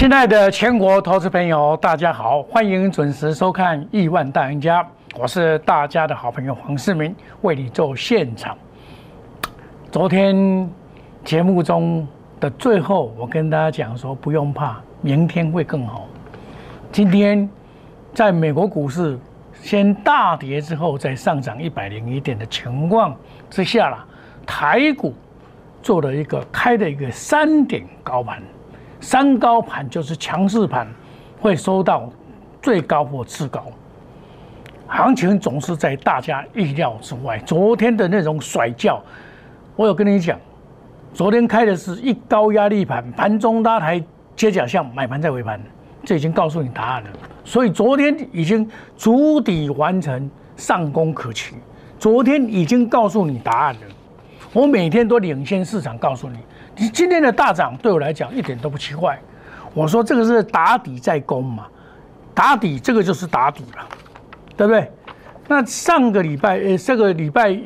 亲爱的全国投资朋友，大家好，欢迎准时收看《亿万大赢家》，我是大家的好朋友黄世明，为你做现场。昨天节目中的最后，我跟大家讲说，不用怕，明天会更好。今天在美国股市先大跌之后，再上涨一百零一点的情况之下了，台股做了一个开的一个三点高盘。三高盘就是强势盘，会收到最高或次高，行情总是在大家意料之外。昨天的那种甩轿，我有跟你讲，昨天开的是一高压力盘，盘中拉抬接假象，买盘在尾盘，这已经告诉你答案了。所以昨天已经足底完成，上攻可期。昨天已经告诉你答案了，我每天都领先市场告诉你。你今天的大涨对我来讲一点都不奇怪，我说这个是打底在攻嘛，打底这个就是打底了，对不对？那上个礼拜呃，这个礼拜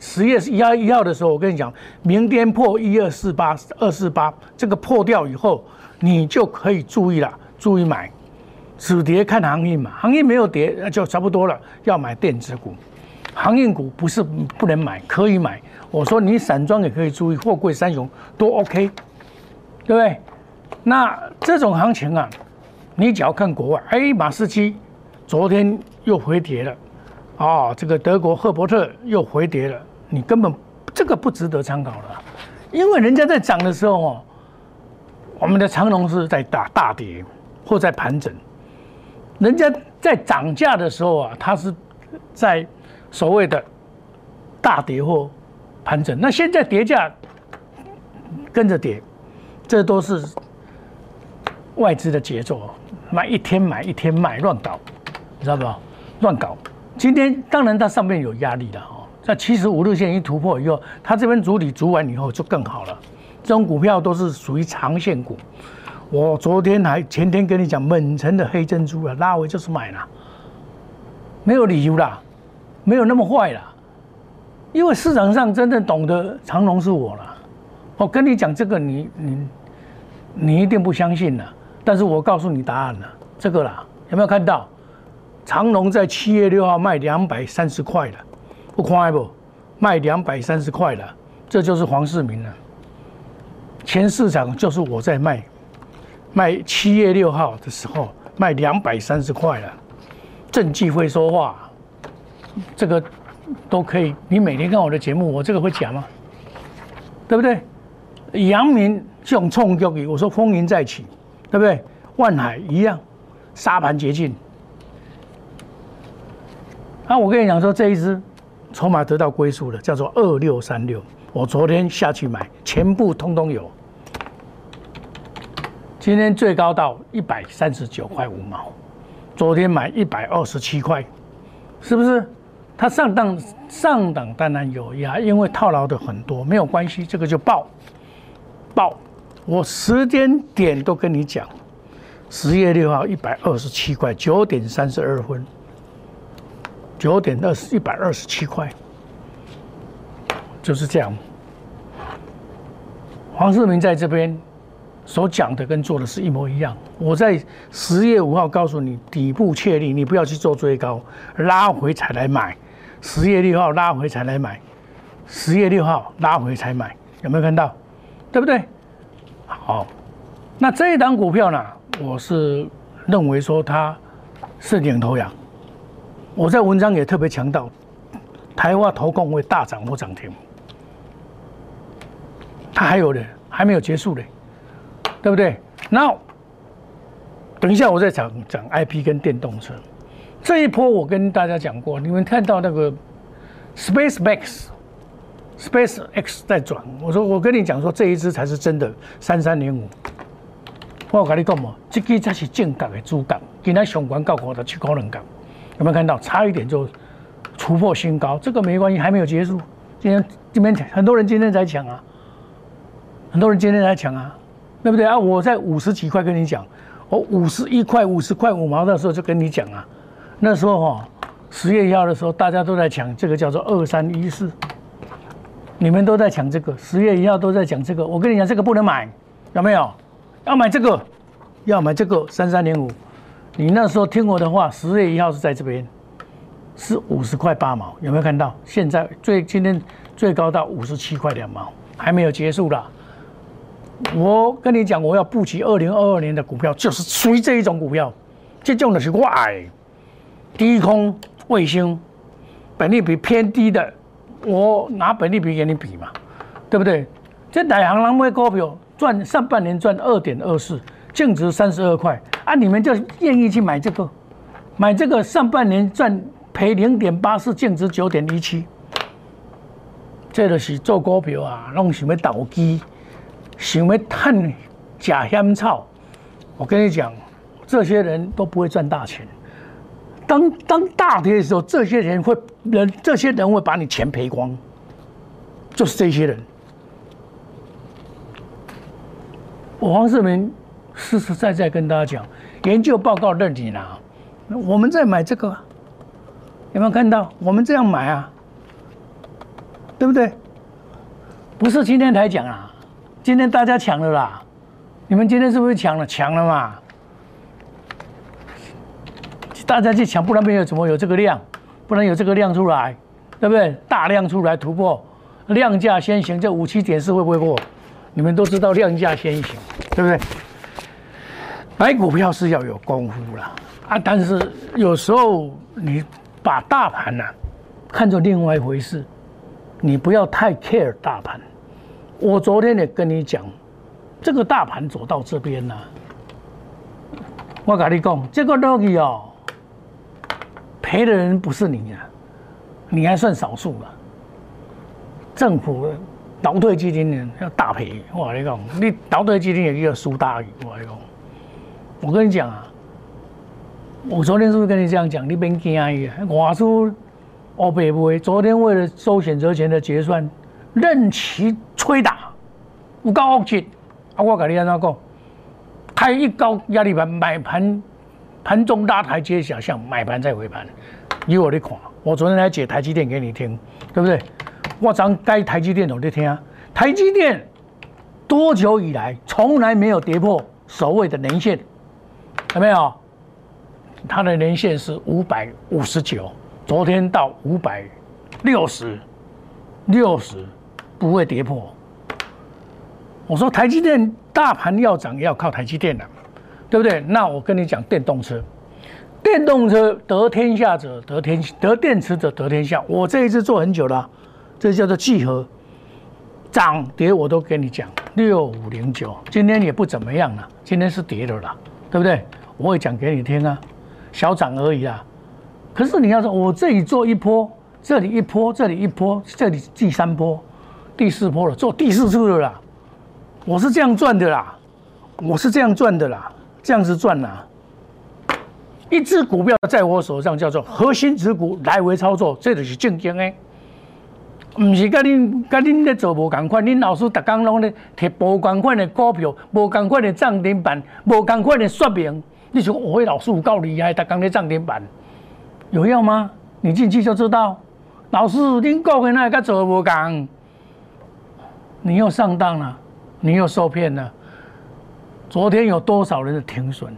十月一号一号的时候，我跟你讲，明天破一二四八二四八，这个破掉以后，你就可以注意了，注意买，止跌看行业嘛，行业没有跌那就差不多了，要买电子股，行业股不是不能买，可以买。我说你散装也可以注意，货柜三雄都 OK，对不对？那这种行情啊，你只要看国外，哎，马士基昨天又回跌了，啊，这个德国赫伯特又回跌了，你根本这个不值得参考了，因为人家在涨的时候哦，我们的长龙是在打大跌或在盘整，人家在涨价的时候啊，它是在所谓的大跌或。盘整，那现在跌价跟着跌，这都是外资的节奏，买一天买一天卖，乱搞，你知道不？乱搞。今天当然它上面有压力的哦，在七十五日线一突破以后，它这边主底足完以后就更好了。这种股票都是属于长线股。我昨天还前天跟你讲，猛成的黑珍珠啊，拉回就是买了，没有理由啦，没有那么坏啦。因为市场上真正懂得长龙是我了，我跟你讲这个，你你你一定不相信了。但是我告诉你答案了，这个啦，有没有看到？长龙在七月六号卖两百三十块了，不夸不？卖两百三十块了，这就是黄世明了。全市场就是我在卖，卖七月六号的时候卖两百三十块了。证据会说话，这个。都可以，你每天看我的节目，我这个会讲吗？对不对？阳明这种冲击，我说风云再起，对不对？万海一样，沙盘捷径。啊，我跟你讲说，这一支筹码得到归宿了，叫做二六三六。我昨天下去买，全部通通有。今天最高到一百三十九块五毛，昨天买一百二十七块，是不是？它上档上档当然有压，因为套牢的很多，没有关系，这个就爆爆。我时间点都跟你讲，十月六号一百二十七块，九点三十二分，九点二十一百二十七块，就是这样。黄世明在这边所讲的跟做的是一模一样。我在十月五号告诉你，底部确立，你不要去做追高，拉回才来买。十月六号拉回才来买，十月六号拉回才买，有没有看到？对不对？好，那这一档股票呢？我是认为说它是领头羊。我在文章也特别强调，台湾投共会大涨或涨停。它还有的还没有结束的，对不对？那等一下我再讲讲 I P 跟电动车。这一波我跟大家讲过，你们看到那个 Space X，Space X 在转。我说我跟你讲说，这一只才是真的三三零五。我跟你讲嘛，这个才是正港的主港，今天上关高高的去高冷港，有没有看到？差一点就突破新高，这个没关系，还没有结束。今天这边很多人今天在抢啊，很多人今天在抢啊，对不对啊？我在五十几块跟你讲，我五十一块、五十块五毛的时候就跟你讲啊。那时候哈，十月一号的时候，大家都在抢这个叫做二三一四，你们都在抢这个，十月一号都在讲这个。我跟你讲，这个不能买，有没有？要买这个，要买这个三三零五，你那时候听我的话，十月一号是在这边，是五十块八毛，有没有看到？现在最今天最高到五十七块两毛，还没有结束啦。我跟你讲，我要布局二零二二年的股票，就是属于这一种股票，这种的是外低空卫星，本利比偏低的，我拿本利比给你比嘛，对不对？这哪行人买股票赚上半年赚二点二四，净值三十二块啊！你们就愿意去买这个？买这个上半年赚赔零点八四，净值九点一七，这就是做股票啊，弄什么投机。想要探假香草，我跟你讲，这些人都不会赚大钱。当当大跌的时候，这些人会人，这些人会把你钱赔光，就是这些人。我黄世明实实在在跟大家讲，研究报告认你拿，我们在买这个，有没有看到？我们这样买啊，对不对？不是今天才讲啊。今天大家抢了啦！你们今天是不是抢了？抢了嘛！大家去抢，不然没有怎么有这个量，不然有这个量出来，对不对？大量出来突破，量价先行，这五七点四会不会破？你们都知道量价先行，对不对？买股票是要有功夫啦，啊！但是有时候你把大盘呢看作另外一回事，你不要太 care 大盘。我昨天也跟你讲，这个大盘走到这边了，我跟你讲，这个逻辑哦，赔的人不是你啊，你还算少数了。政府倒退基金呢要大赔，我跟你讲，你倒退基金也要输大鱼，我跟你讲。我跟你讲啊，我昨天是不是跟你这样讲？你别惊啊！我说哦，北不昨天为了收选择权的结算。任其吹打，有够恶心！啊，我跟你安怎讲？开一高压力盘，买盘盘中拉台阶下向，买盘再回盘。以我的看，我昨天来解台积电给你听，对不对？我讲该台积电我就听。台积电多久以来从来没有跌破所谓的年线？有没有？它的年线是五百五十九，昨天到五百六十六十。不会跌破。我说台积电大盘要涨，要靠台积电的，对不对？那我跟你讲，电动车，电动车得天下者得天，得电池者得天下。我这一次做很久了，这叫做聚合，涨跌我都跟你讲。六五零九今天也不怎么样了，今天是跌的啦，对不对？我会讲给你听啊，小涨而已啊。可是你要说，我这里做一波，这里一波，这里一波，这里第三波。第四波了，做第四次了啦，我是这样赚的啦，我是这样赚的啦，这样子赚啦。一只股票在我手上叫做核心持股来回操作，这就是正经的，唔是跟恁跟恁咧做无共款，恁老师逐工拢咧摕无共款的股票，无共款的涨停板，无共款的说明，你说我老师有够厉害，逐工咧涨停板，有用吗？你进去就知道，老师恁讲的那个做无共。你又上当了，你又受骗了。昨天有多少人的停损？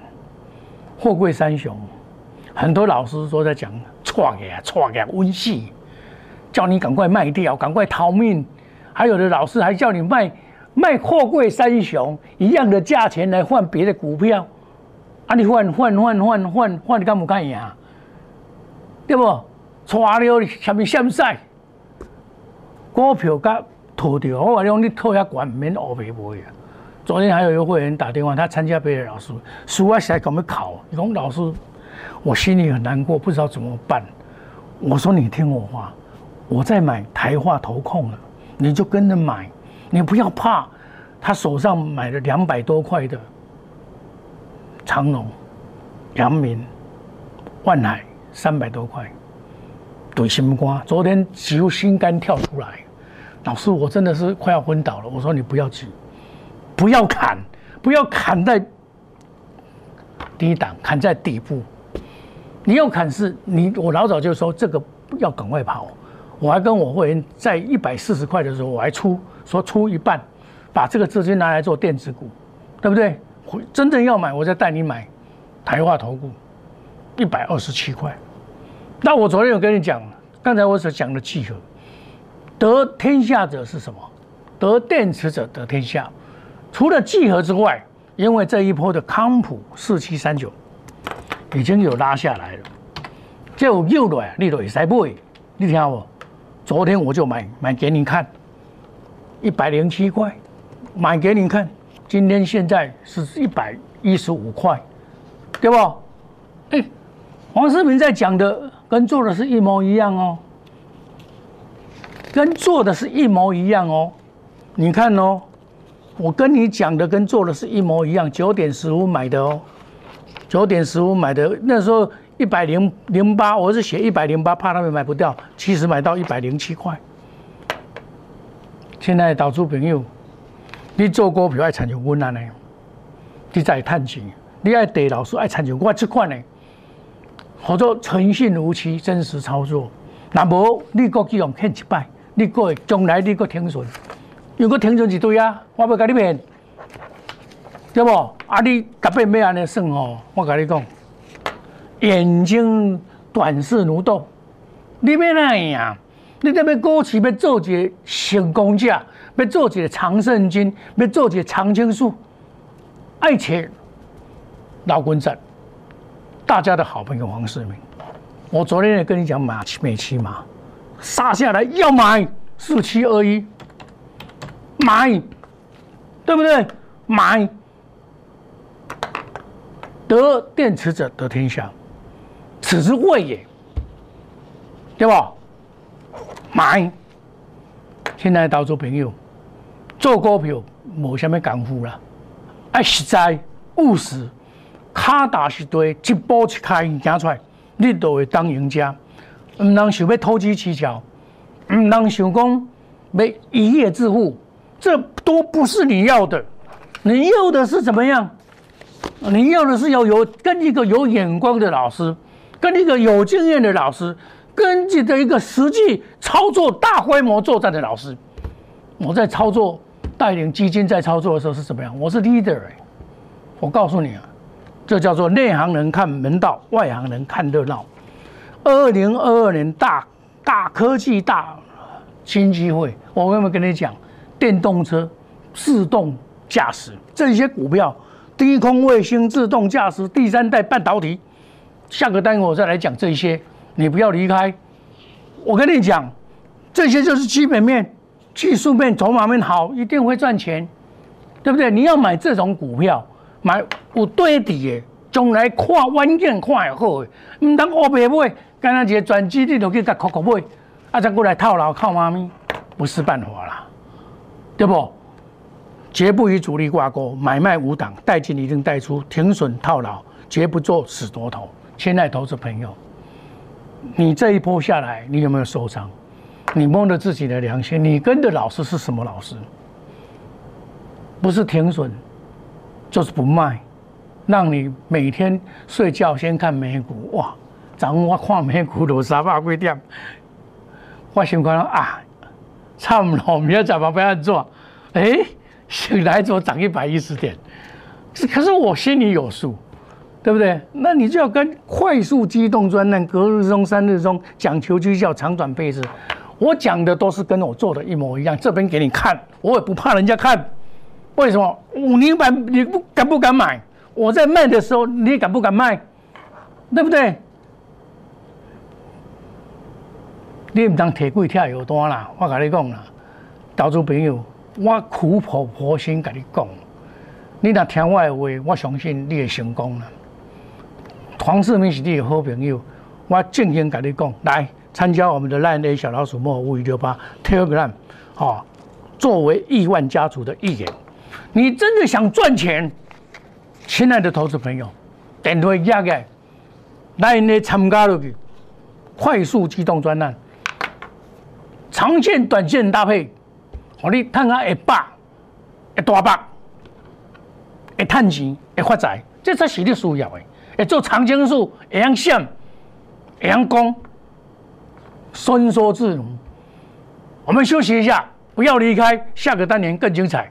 货柜三雄，很多老师都在讲错给啊错给温系，叫你赶快卖掉，赶快逃命。还有的老师还叫你卖卖货柜三雄一样的价钱来换别的股票，啊你换换换换换换你干不干呀？对不？错了什么什么赛？股票甲。套掉，我话你讲，你套遐管免学袂会啊！昨天还有一个会员打电话，他参加别的老师，书啊写怎么考？你讲老师，我心里很难过，不知道怎么办。我说你听我话，我在买台化投控了，你就跟着买，你不要怕。他手上买了两百多块的长隆、阳明、万海三百多块，对心瓜，昨天几乎心肝跳出来。老师，我真的是快要昏倒了。我说你不要急，不要砍，不要砍在低档，砍在底部。你要砍是，你我老早就说这个要赶快跑。我还跟我会员在一百四十块的时候，我还出说出一半，把这个资金拿来做电子股，对不对？真正要买，我再带你买台化投顾，一百二十七块。那我昨天有跟你讲，刚才我所讲的契合，得天下者是什么？得电池者得天下。除了聚合之外，因为这一波的康普四七三九已经有拉下来了，就又来，你都也塞不？你听我，昨天我就买买给你看，一百零七块，买给你看。今天现在是一百一十五块，对不？哎，黄世明在讲的跟做的是一模一样哦，跟做的是一模一样哦。你看哦，我跟你讲的跟做的是一模一样。九点十五买的哦，九点十五买的，那时候一百零零八，我是写一百零八，怕他们买不掉，其实买到一百零七块。现在导出朋友。你做股票爱参照阮安尼，你在探钱，你爱地老师爱参照我这款呢，叫做诚信无欺、真实操作。那无你国继用骗一摆，你过将来你个停损，如果停损一堆啊，我要甲你骗，对不？啊，你特别要安尼算哦，我甲你讲，眼睛短视如动，你要哪样？你这边股市要做一个成功者。要做一个长胜军，要做一个长青树，爱钱老滚仔，大家的好朋友黄世明，我昨天也跟你讲马七美七马。杀下来要买四七二一，买，对不对？买，得电池者得天下，此之谓也，对吧？买，现在投资朋友。做股票无虾米功夫啦，爱实在务实，卡打实对，一步一开行出来，你都会当赢家。唔能想要投机取巧，唔能想讲要一夜致富，这都不是你要的。你要的是怎么样？你要的是要有跟一个有眼光的老师，跟一个有经验的老师，跟这个一个实际操作大规模作战的老师。我在操作。带领基金在操作的时候是怎么样？我是 leader，我告诉你啊，这叫做内行人看门道，外行人看热闹。二零二二年大大科技大新机会，我有没有跟你讲？电动车、自动驾驶这些股票，低空卫星、自动驾驶、第三代半导体，下个单元我再来讲这些，你不要离开。我跟你讲，这些就是基本面。技术面、筹码面好，一定会赚钱，对不对？你要买这种股票，买有对底的，将来看稳健、看也好的，唔当乌白买，干那一个转机你就去甲扣扣买，啊再过来套牢靠妈咪，不是办法啦，对不？绝不与主力挂钩，买卖无档，带进一定带出，停损套牢，绝不做死多头。亲爱投资朋友，你这一波下来，你有没有受伤？你摸着自己的良心，你跟的老师是什么老师？不是停损，就是不卖，让你每天睡觉先看美股，哇！早上我看美股都三百几点，我心讲啊，差不多明天早不要做，哎，醒来之后涨一百一十点，可是我心里有数，对不对？那你就要跟快速机动专栏、隔日中、三日中讲求绩效、长短配置。我讲的都是跟我做的一模一样，这边给你看，我也不怕人家看。为什么？五零版你不敢不敢买？我在卖的时候，你敢不敢卖？对不对？你唔当铁柜跳油单啦！我跟你讲啦，投资朋友，我苦口婆心跟你讲，你若听我的话，我相信你会成功啦。黄世明是你的好朋友，我正经跟你讲，来。参加我们的 Line A 小老鼠莫五一六八 Telegram，好，作为亿万家族的一员，你真的想赚钱，亲爱的投资朋友，点推加个 Line A 参加了快速机动专栏，长线、短线搭配，我你看看一百、一大百，会赚钱、会发财，这才是你需要的。会做长青树，会样闪，会样光。伸缩自如，我们休息一下，不要离开，下个单元更精彩。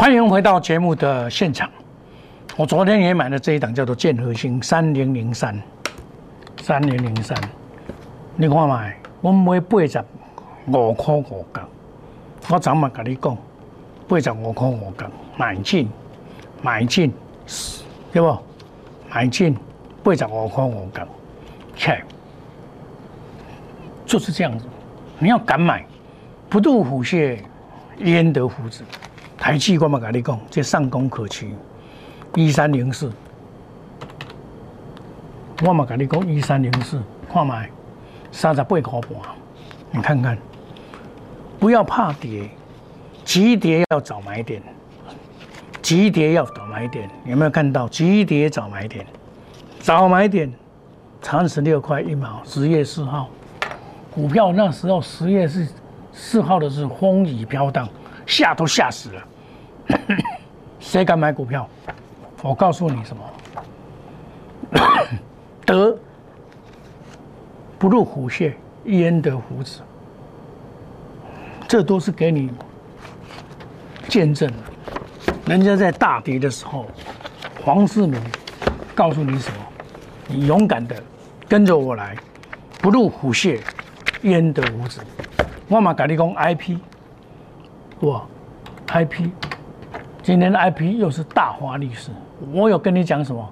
欢迎回到节目的现场。我昨天也买了这一档，叫做建和星三零零三，三零零三。你看嘛，我买八十五块五角，我昨晚跟你讲，八十五块五角买进，买进，对不？买进八十五块五角，切，就是这样子。你要敢买，不入虎穴，焉得虎子？台气我嘛跟你讲，这上攻可期，一三零四，我嘛跟你讲一三零四，看买三十八块半，你看看，不要怕跌，急跌要找买点，急跌要找买点，有没有看到？急跌找买点，找买点，三十六块一毛，十月四号，股票那时候十月是四号的是风雨飘荡。吓都吓死了，谁敢买股票？我告诉你什么？得不入虎穴，焉得虎子？这都是给你见证。人家在大跌的时候，黄世明告诉你什么？你勇敢的跟着我来，不入虎穴，焉得虎子？我嘛跟你讲 I P。哇，IP，今天的 IP 又是大华历史。我有跟你讲什么？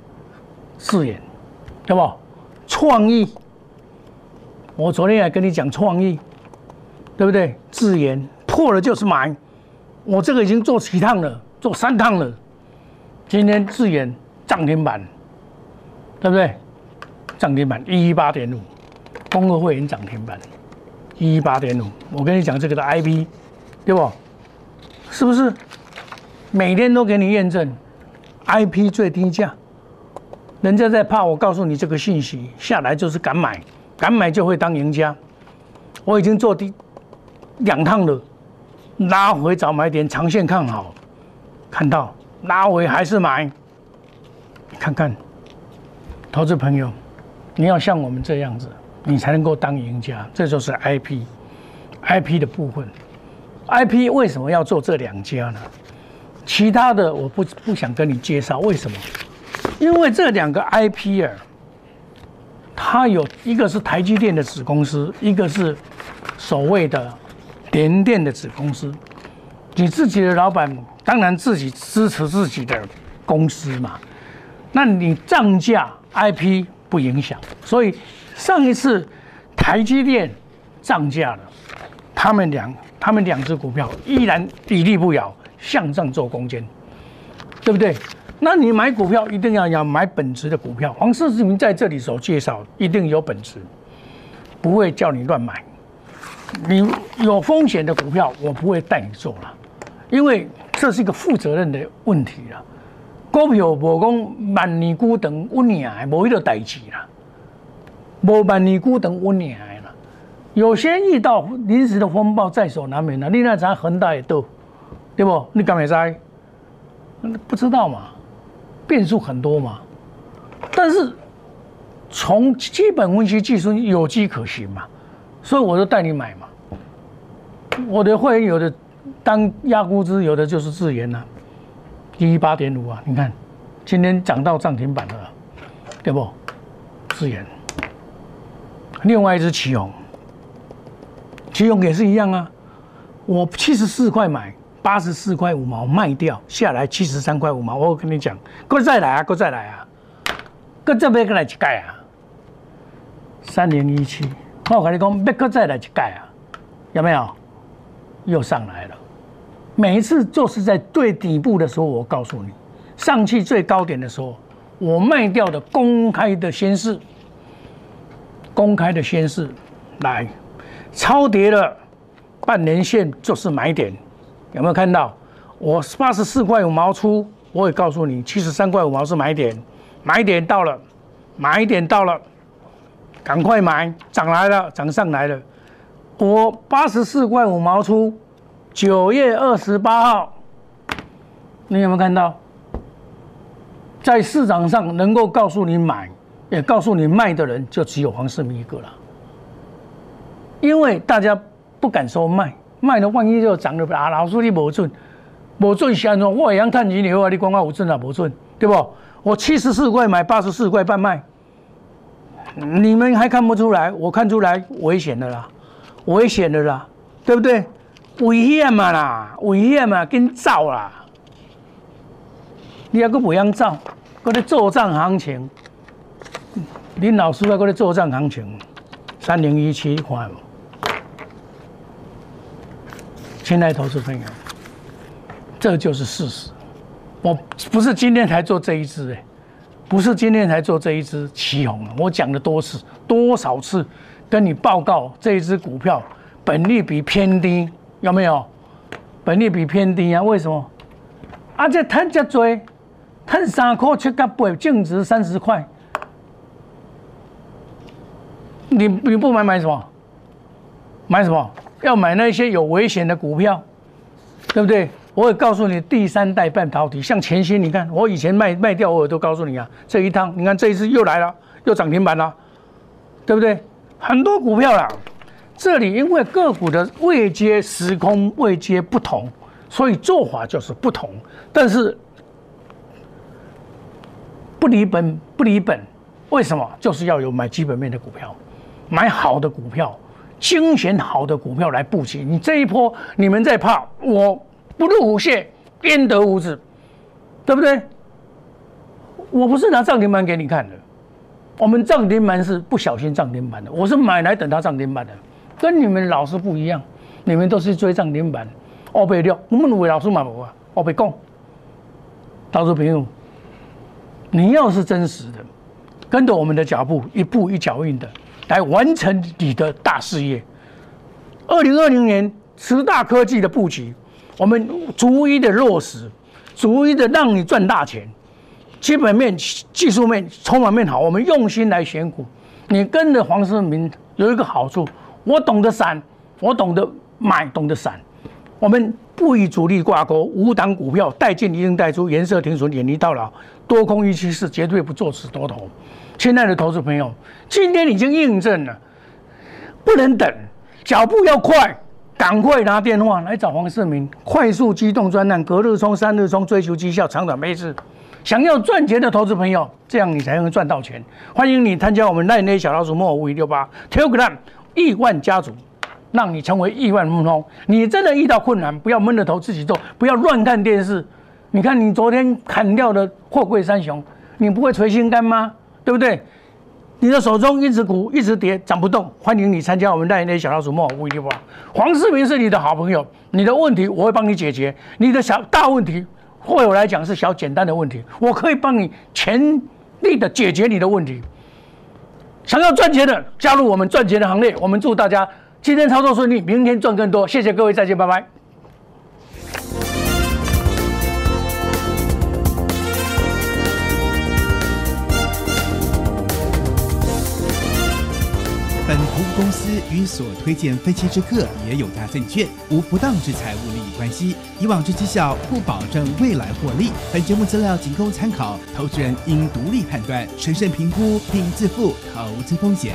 誓言，对不？创意，我昨天也跟你讲创意，对不对？字眼破了就是买，我这个已经做几趟了，做三趟了。今天字眼涨停板，对不对？涨停板一一八点五，工合会员涨停板一一八点五。我跟你讲这个的 IP，对不？是不是每天都给你验证？IP 最低价，人家在怕我告诉你这个信息，下来就是敢买，敢买就会当赢家。我已经做第两趟了，拉回找买点，长线看好，看到拉回还是买。看看，投资朋友，你要像我们这样子，你才能够当赢家。这就是 IP，IP 的部分。I P 为什么要做这两家呢？其他的我不不想跟你介绍，为什么？因为这两个 I P 啊，它有一个是台积电的子公司，一个是所谓的联电的子公司。你自己的老板当然自己支持自己的公司嘛，那你涨价 I P 不影响。所以上一次台积电涨价了，他们两。他们两只股票依然屹立不摇，向上做攻坚，对不对？那你买股票一定要要买本质的股票。黄世志明在这里所介绍，一定有本质，不会叫你乱买。你有风险的股票，我不会带你做了，因为这是一个负责任的问题了。股票无讲万年孤等稳年，无一个代志啦，无万年孤等稳年。有些遇到临时的风暴在所难免的，你那咱恒大也都，对不？你敢没在？不知道嘛，变数很多嘛。但是从基本分析技术有机可循嘛，所以我就带你买嘛。我的会员有的当压估值，有的就是自研呐，一八点五啊，你看今天涨到涨停板了，对不？自研，另外一只旗宏。其用也是一样啊，我七十四块买，八十四块五毛卖掉下来七十三块五毛，我跟你讲，哥再来啊，哥再来啊，哥这边来一盖啊，三零一七，我跟你讲，别哥再来一盖啊，有没有？又上来了，每一次就是在最底部的时候，我告诉你，上去最高点的时候，我卖掉的公开的宣示，公开的宣示，来，超跌了半年线就是买点。有没有看到？我八十四块五毛出，我也告诉你，七十三块五毛是买点，买点到了，买点到了，赶快买，涨来了，涨上来了。我八十四块五毛出，九月二十八号，你有没有看到？在市场上能够告诉你买，也告诉你卖的人，就只有黄世明一个了，因为大家不敢说卖。卖了万一就涨了啊！老师你无准，无准是安怎？我一样赚钱了啊！你讲我有准啊？无准，对不？我七十四块买，八十四块半卖，你们还看不出来？我看出来，危险的啦，危险的啦，对不对？危险嘛啦，危险嘛，跟走啦！你还个不样走？搁咧做账行情，恁老师还搁咧做账行情，三零一七看无？亲爱的投资朋友，这就是事实。我不是今天才做这一支哎，不是今天才做这一支旗红我讲了多次，多少次跟你报告这一支股票本利比偏低，有没有？本利比偏低啊？为什么？啊，这赚这多，赚三块七角八，净值三十块，你你不买买什么？买什么？要买那些有危险的股票，对不对？我也告诉你，第三代半导体，像前些，你看我以前卖卖掉，我都告诉你啊。这一趟，你看这一次又来了，又涨停板了，对不对？很多股票啦，这里因为个股的位阶时空位阶不同，所以做法就是不同。但是不离本不离本，为什么？就是要有买基本面的股票，买好的股票。精选好的股票来布局，你这一波你们在怕，我不入虎穴，焉得虎子，对不对？我不是拿涨停板给你看的，我们涨停板是不小心涨停板的，我是买来等它涨停板的，跟你们老师不一样，你们都是追涨停板，二倍六，我们为老师买不啊？二倍供，投资朋友，你要是真实的，跟着我们的脚步，一步一脚印的。来完成你的大事业。二零二零年十大科技的布局，我们逐一的落实，逐一的让你赚大钱。基本面、技术面、筹码面好，我们用心来选股。你跟着黄世明有一个好处，我懂得散，我懂得买，懂得散。我们不与主力挂钩，无挡股票带进一定带出，颜色停损，远离到老，多空预期是，绝对不做此多头。亲爱的投资朋友，今天已经印证了，不能等，脚步要快，赶快拿电话来找黄世明，快速机动专案，隔日冲、三日冲，追求绩效，长短配置。想要赚钱的投资朋友，这样你才能赚到钱。欢迎你参加我们赖内小老鼠莫五一六八 Telegram 亿万家族，让你成为亿万富翁。你真的遇到困难，不要闷着头自己做，不要乱看电视。你看你昨天砍掉的货柜三雄，你不会捶心肝吗？对不对？你的手中一直股一直跌，涨不动。欢迎你参加我们代言的小老鼠莫五一六八。黄世明是你的好朋友，你的问题我会帮你解决。你的小大问题，对我来讲是小简单的问题，我可以帮你全力的解决你的问题。想要赚钱的，加入我们赚钱的行列。我们祝大家今天操作顺利，明天赚更多。谢谢各位，再见，拜拜。本服务公司与所推荐分期之客也有大证券无不当之财务利益关系，以往之绩效不保证未来获利。本节目资料仅供参考，投资人应独立判断、审慎评估并自负投资风险。